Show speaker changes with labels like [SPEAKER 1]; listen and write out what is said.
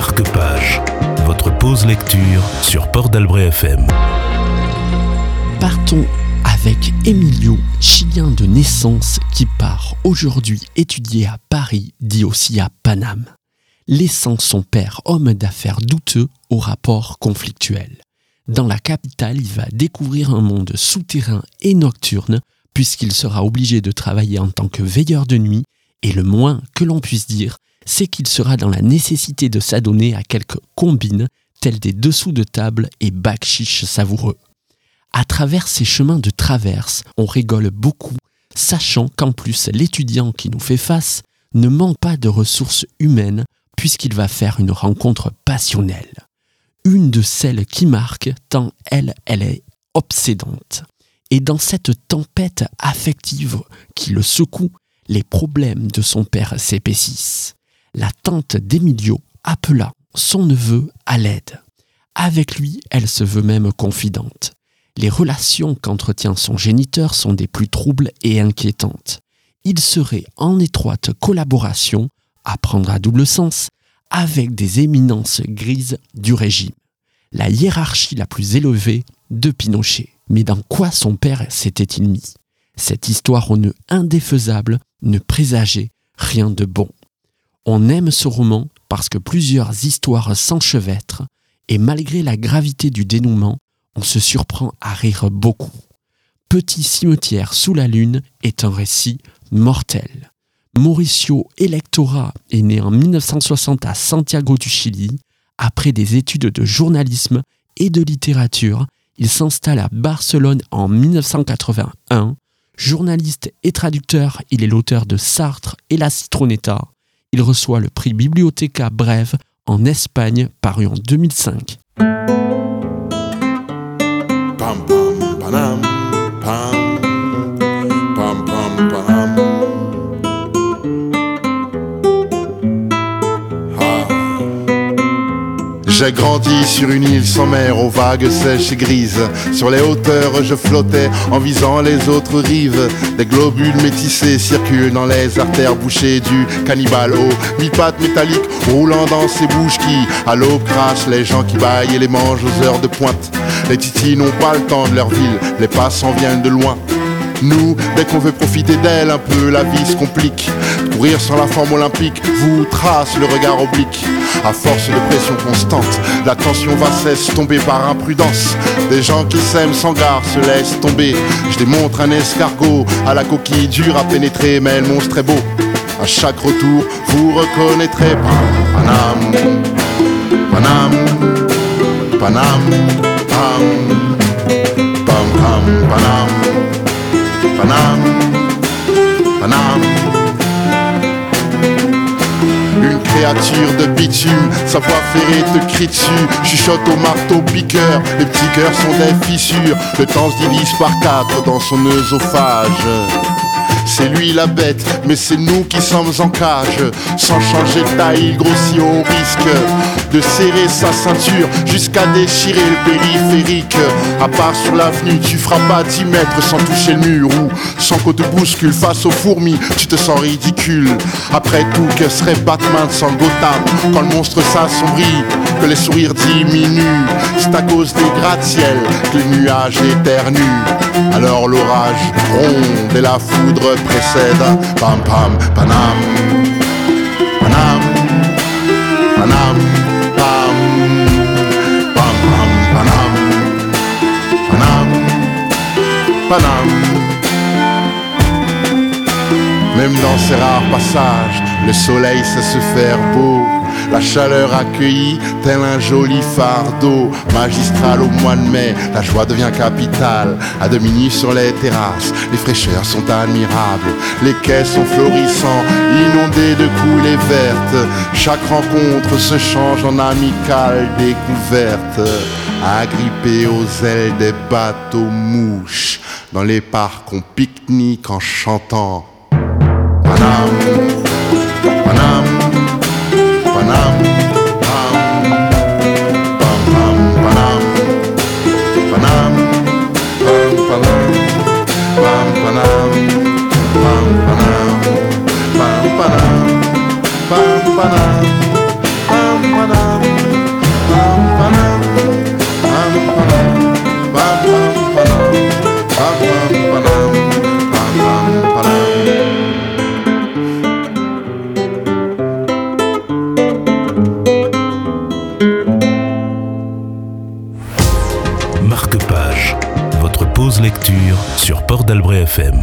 [SPEAKER 1] Marque-Page, votre pause lecture sur Port d'Albret FM.
[SPEAKER 2] Partons avec Emilio, chilien de naissance qui part aujourd'hui étudier à Paris, dit aussi à Paname, laissant son père homme d'affaires douteux au rapport conflictuel. Dans la capitale, il va découvrir un monde souterrain et nocturne puisqu'il sera obligé de travailler en tant que veilleur de nuit et le moins que l'on puisse dire, c'est qu'il sera dans la nécessité de s'adonner à quelques combines telles des dessous de table et bacs chiches savoureux. À travers ces chemins de traverse, on rigole beaucoup, sachant qu'en plus l'étudiant qui nous fait face ne manque pas de ressources humaines puisqu'il va faire une rencontre passionnelle. Une de celles qui marque tant elle, elle est obsédante. Et dans cette tempête affective qui le secoue, les problèmes de son père s'épaississent. La tante d'Emilio appela son neveu à l'aide. Avec lui, elle se veut même confidente. Les relations qu'entretient son géniteur sont des plus troubles et inquiétantes. Il serait en étroite collaboration, à prendre à double sens, avec des éminences grises du régime, la hiérarchie la plus élevée de Pinochet. Mais dans quoi son père s'était-il mis? Cette histoire au nœud indéfaisable ne présageait rien de bon. On aime ce roman parce que plusieurs histoires s'enchevêtrent et malgré la gravité du dénouement, on se surprend à rire beaucoup. Petit cimetière sous la lune est un récit mortel. Mauricio Electora est né en 1960 à Santiago du Chili. Après des études de journalisme et de littérature, il s'installe à Barcelone en 1981. Journaliste et traducteur, il est l'auteur de Sartre et la Citronetta. Il reçoit le prix Bibliotheca Brève en Espagne paru en 2005.
[SPEAKER 3] J'ai grandi sur une île sans mer, aux vagues sèches et grises. Sur les hauteurs, je flottais en visant les autres rives. Des globules métissés circulent dans les artères bouchées du cannibale au mi-pattes métalliques roulant dans ces bouches qui, à l'aube, crachent les gens qui baillent et les mangent aux heures de pointe. Les titis n'ont pas le temps de leur ville, les passants viennent de loin. Nous, dès qu'on veut profiter d'elle un peu, la vie se complique. Courir sans la forme olympique vous trace le regard oblique. À force de pression constante, la tension va s'estomper par imprudence. Des gens qui s'aiment sans gare se laissent tomber. Je démontre un escargot à la coquille dure à pénétrer, mais le monstre est beau. À chaque retour, vous reconnaîtrez Panam, Panam, Panam, Pam, Pam, Pam. Panam, Panam. Créature de bitume, sa voix ferrée te crie dessus. Chuchote au marteau piqueur, les petits cœurs sont des fissures. Le temps se divise par quatre dans son œsophage. C'est lui la bête, mais c'est nous qui sommes en cage. Sans changer de taille, il grossit au risque de serrer sa ceinture jusqu'à déchirer le périphérique. À part sur l'avenue, tu feras pas 10 mètres sans toucher le mur ou sans qu'on te bouscule face aux fourmis, tu te sens ridicule. Après tout, que serait Batman sans Gotham quand le monstre s'assombrit, que les sourires diminuent C'est à cause des gratte-ciels que les nuages éternuent. Alors l'orage ronde et la foudre précède. Pam pam, panam, panam, panam, pam. Même dans ces rares passages, le soleil sait se faire beau. La chaleur accueillie, tel un joli fardeau magistral au mois de mai. La joie devient capitale, à demi sur les terrasses. Les fraîcheurs sont admirables, les quais sont florissants, inondés de coulées vertes. Chaque rencontre se change en amicale découverte, agrippé aux ailes des bateaux mouches. Dans les parcs, on pique-nique en chantant. Panam,
[SPEAKER 1] Votre pause lecture sur Port d'Albret FM.